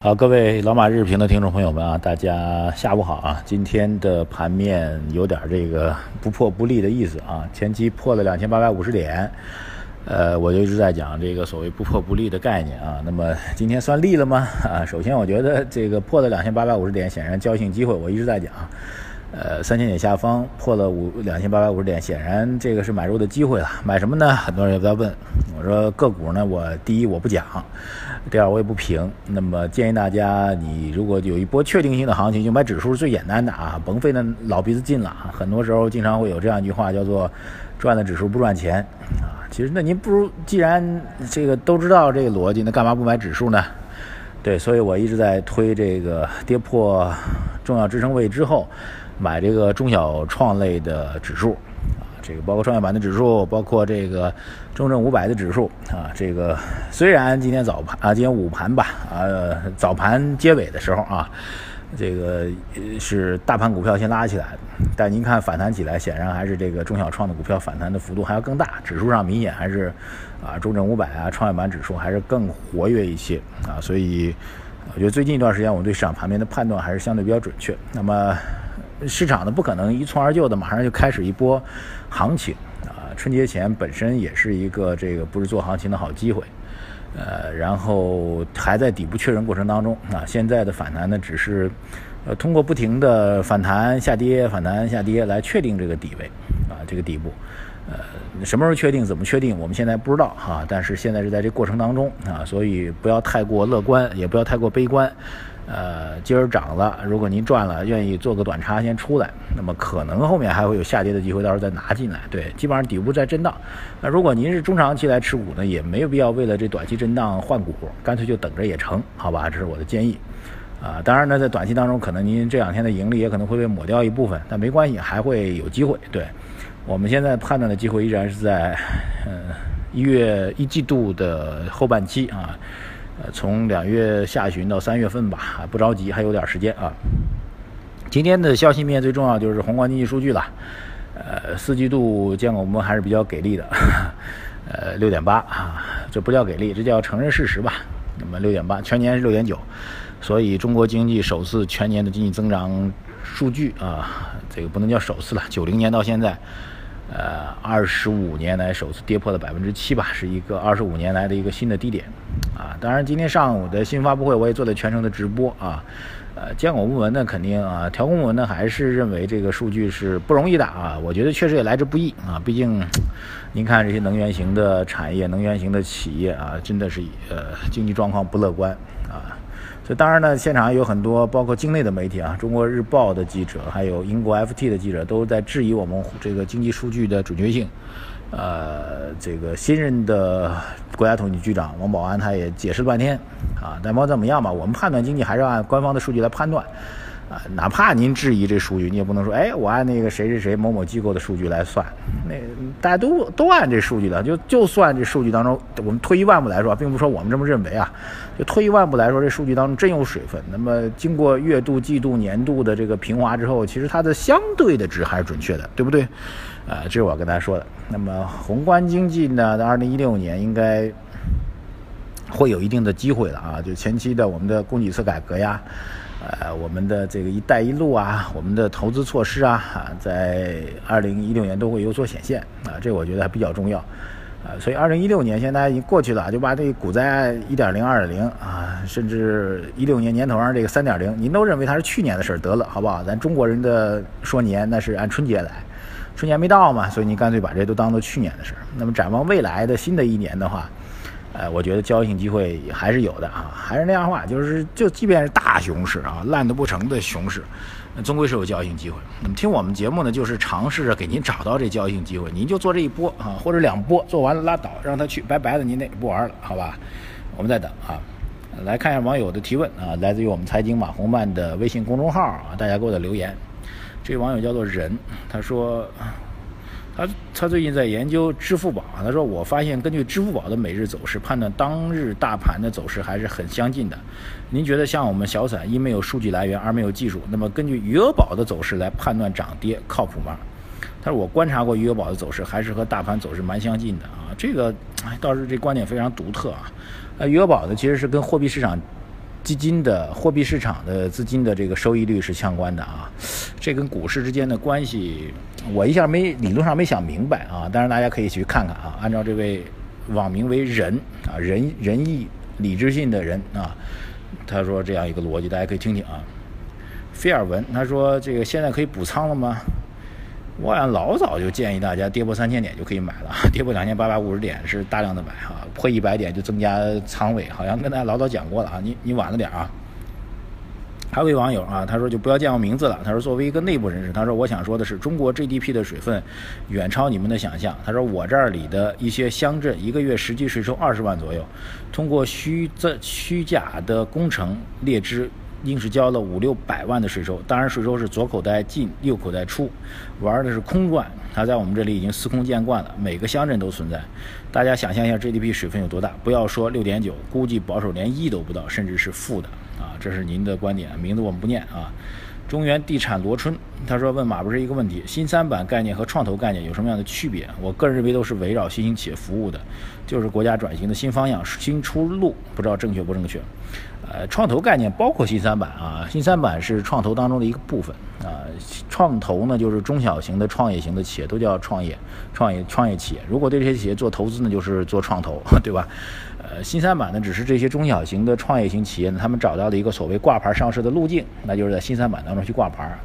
好，各位老马日评的听众朋友们啊，大家下午好啊！今天的盘面有点这个不破不立的意思啊，前期破了两千八百五十点，呃，我就一直在讲这个所谓不破不立的概念啊。那么今天算立了吗？啊，首先我觉得这个破了两千八百五十点，显然交易性机会，我一直在讲。呃，三千点下方破了五两千八百五十点，显然这个是买入的机会了。买什么呢？很多人也在问。我说个股呢，我第一我不讲，第二我也不评。那么建议大家，你如果有一波确定性的行情，就买指数是最简单的啊，甭费那老鼻子劲了。很多时候经常会有这样一句话，叫做赚了指数不赚钱啊。其实那您不如既然这个都知道这个逻辑，那干嘛不买指数呢？对，所以我一直在推这个跌破重要支撑位之后。买这个中小创类的指数，啊，这个包括创业板的指数，包括这个中证五百的指数，啊，这个虽然今天早盘啊，今天午盘吧，啊，早盘结尾的时候啊，这个是大盘股票先拉起来，但您看反弹起来，显然还是这个中小创的股票反弹的幅度还要更大，指数上明显还是啊，中证五百啊，创业板指数还是更活跃一些啊，所以我觉得最近一段时间我对市场盘面的判断还是相对比较准确。那么。市场呢不可能一蹴而就的，马上就开始一波行情啊！春节前本身也是一个这个不是做行情的好机会，呃，然后还在底部确认过程当中啊。现在的反弹呢，只是呃通过不停的反弹下跌、反弹下跌来确定这个底位啊，这个底部。呃，什么时候确定？怎么确定？我们现在不知道哈。但是现在是在这过程当中啊，所以不要太过乐观，也不要太过悲观。呃，今儿涨了，如果您赚了，愿意做个短差先出来，那么可能后面还会有下跌的机会，到时候再拿进来。对，基本上底部在震荡。那如果您是中长期来持股呢，也没有必要为了这短期震荡换股，干脆就等着也成，好吧？这是我的建议。啊，当然呢，在短期当中，可能您这两天的盈利也可能会被抹掉一部分，但没关系，还会有机会。对，我们现在判断的机会依然是在，嗯，一月一季度的后半期啊。呃，从两月下旬到三月份吧，不着急，还有点时间啊。今天的消息面最重要就是宏观经济数据了。呃，四季度监管部门还是比较给力的，呃，六点八啊，这不叫给力，这叫承认事实吧。那么六点八，全年是六点九，所以中国经济首次全年的经济增长数据啊，这个不能叫首次了，九零年到现在。呃，二十五年来首次跌破了百分之七吧，是一个二十五年来的一个新的低点，啊，当然今天上午的新发布会我也做了全程的直播啊，呃，监管部门呢肯定啊，调控部门呢还是认为这个数据是不容易的啊，我觉得确实也来之不易啊，毕竟您看这些能源型的产业、能源型的企业啊，真的是呃经济状况不乐观啊。这当然呢，现场有很多包括境内的媒体啊，中国日报的记者，还有英国 FT 的记者，都在质疑我们这个经济数据的准确性。呃，这个新任的国家统计局长王保安他也解释了半天啊，但不管怎么样吧，我们判断经济还是按官方的数据来判断。啊，哪怕您质疑这数据，你也不能说，哎，我按那个谁谁谁某某机构的数据来算，那大家都都按这数据的，就就算这数据当中，我们退一万步来说，并不是说我们这么认为啊，就退一万步来说，这数据当中真有水分。那么经过月度、季度、年度的这个平滑之后，其实它的相对的值还是准确的，对不对？啊，这是我要跟大家说的。那么宏观经济呢，在二零一六年应该会有一定的机会了啊，就前期的我们的供给侧改革呀。呃，我们的这个“一带一路”啊，我们的投资措施啊，啊，在二零一六年都会有所显现啊，这我觉得还比较重要啊。所以二零一六年现在已经过去了，就把这个股灾一点零、二点零啊，甚至一六年年头上这个三点零，您都认为它是去年的事儿得了，好不好？咱中国人的说年那是按春节来，春节没到嘛，所以你干脆把这都当做去年的事儿。那么展望未来的新的一年的话。呃，我觉得交易性机会还是有的啊，还是那样话，就是就即便是大熊市啊，烂的不成的熊市，那终归是有交易性机会。那听我们节目呢，就是尝试着给您找到这交易性机会，您就做这一波啊，或者两波，做完了拉倒，让他去，拜拜的，您那不玩了，好吧？我们再等啊。来看一下网友的提问啊，来自于我们财经马红曼的微信公众号啊，大家给我的留言。这位网友叫做人，他说他他最近在研究支付宝，他说我发现根据支付宝的每日走势判断当日大盘的走势还是很相近的。您觉得像我们小散因没有数据来源而没有技术，那么根据余额宝的走势来判断涨跌靠谱吗？他说我观察过余额宝的走势，还是和大盘走势蛮相近的啊。这个倒是这观点非常独特啊。呃，余额宝呢其实是跟货币市场。基金的货币市场的资金的这个收益率是相关的啊，这跟股市之间的关系，我一下没理论上没想明白啊。当然大家可以去看看啊，按照这位网名为仁啊仁仁义理智性的人啊，他说这样一个逻辑，大家可以听听啊。菲尔文他说这个现在可以补仓了吗？我想老早就建议大家跌破三千点就可以买了，跌破两千八百五十点是大量的买哈，破一百点就增加仓位，好像跟大家老早讲过了啊，你你晚了点啊。还有位网友啊，他说就不要见我名字了，他说作为一个内部人士，他说我想说的是中国 GDP 的水分远超你们的想象，他说我这里的一些乡镇一个月实际税收二十万左右，通过虚这虚假的工程列支。硬是交了五六百万的税收，当然税收是左口袋进右口袋出，玩的是空转。他在我们这里已经司空见惯了，每个乡镇都存在。大家想象一下 GDP 水分有多大？不要说六点九，估计保守连一都不到，甚至是负的啊！这是您的观点，名字我们不念啊。中原地产罗春他说问马不是一个问题，新三板概念和创投概念有什么样的区别？我个人认为都是围绕新兴企业服务的，就是国家转型的新方向、新出路，不知道正确不正确。呃，创投概念包括新三板啊，新三板是创投当中的一个部分啊。创投呢，就是中小型的创业型的企业都叫创业、创业、创业企业。如果对这些企业做投资呢，就是做创投，对吧？呃，新三板呢，只是这些中小型的创业型企业呢，他们找到了一个所谓挂牌上市的路径，那就是在新三板当中去挂牌。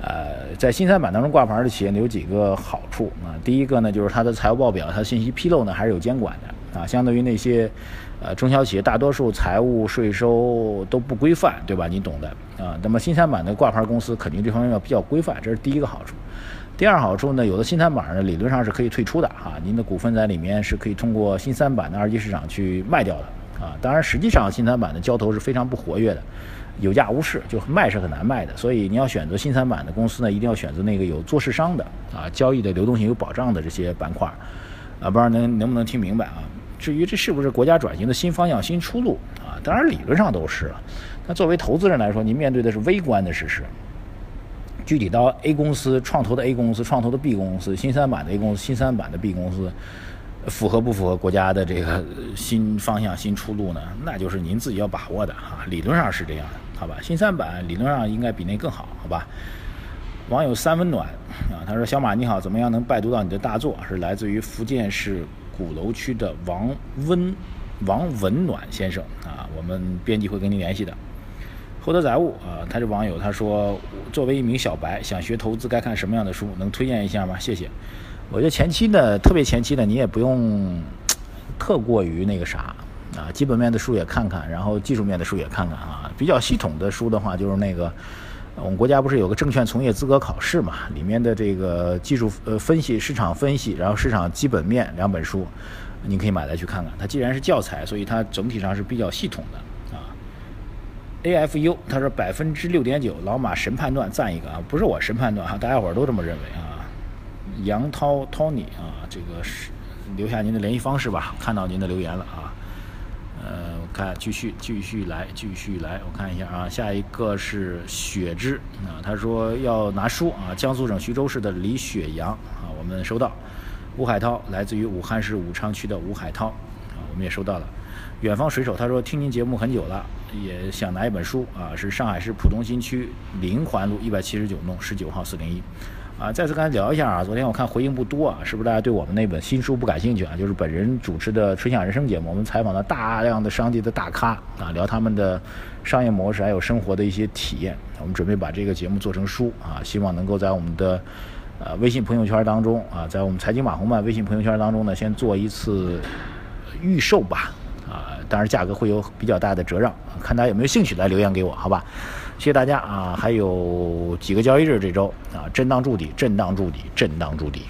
呃，在新三板当中挂牌的企业呢，有几个好处啊。第一个呢，就是它的财务报表、它信息披露呢，还是有监管的啊，相对于那些。呃，中小企业大多数财务税收都不规范，对吧？你懂的啊。那么新三板的挂牌公司肯定这方面要比较规范，这是第一个好处。第二好处呢，有的新三板呢理论上是可以退出的哈，您的股份在里面是可以通过新三板的二级市场去卖掉的啊。当然，实际上新三板的交投是非常不活跃的，有价无市，就卖是很难卖的。所以你要选择新三板的公司呢，一定要选择那个有做市商的啊，交易的流动性有保障的这些板块啊。不知道能能不能听明白啊？至于这是不是国家转型的新方向、新出路啊？当然理论上都是了。那作为投资人来说，您面对的是微观的事实。具体到 A 公司创投的 A 公司、创投的 B 公司、新三板的 A 公司、新三板的 B 公司，符合不符合国家的这个新方向、新出路呢？那就是您自己要把握的啊。理论上是这样的，好吧？新三板理论上应该比那更好，好吧？网友三温暖啊，他说：“小马你好，怎么样能拜读到你的大作？是来自于福建市。”鼓楼区的王温王文暖先生啊，我们编辑会跟您联系的。厚德载物啊，他是网友，他说作为一名小白，想学投资该看什么样的书？能推荐一下吗？谢谢。我觉得前期呢，特别前期呢，你也不用 特过于那个啥啊，基本面的书也看看，然后技术面的书也看看啊。比较系统的书的话，就是那个。我们国家不是有个证券从业资格考试嘛？里面的这个技术呃分析、市场分析，然后市场基本面两本书，你可以买来去看看。它既然是教材，所以它整体上是比较系统的啊。AFU 他说百分之六点九，老马神判断，赞一个啊！不是我神判断哈，大家伙儿都这么认为啊。杨涛 Tony 啊，这个是留下您的联系方式吧，看到您的留言了啊。看继续继续来继续来，我看一下啊，下一个是雪之啊，他说要拿书啊，江苏省徐州市的李雪阳啊，我们收到。吴海涛来自于武汉市武昌区的吴海涛啊，我们也收到了。远方水手他说听您节目很久了，也想拿一本书啊，是上海市浦东新区临环路一百七十九弄十九号四零一。啊，再次跟大家聊一下啊，昨天我看回应不多啊，是不是大家对我们那本新书不感兴趣啊？就是本人主持的《吹响人生》节目，我们采访了大量的商界的大咖啊，聊他们的商业模式还有生活的一些体验。我们准备把这个节目做成书啊，希望能够在我们的呃微信朋友圈当中啊，在我们财经马红漫微信朋友圈当中呢，先做一次预售吧啊，当然价格会有比较大的折让，看大家有没有兴趣来留言给我，好吧？谢谢大家啊！还有几个交易日这周啊，震荡筑底，震荡筑底，震荡筑底。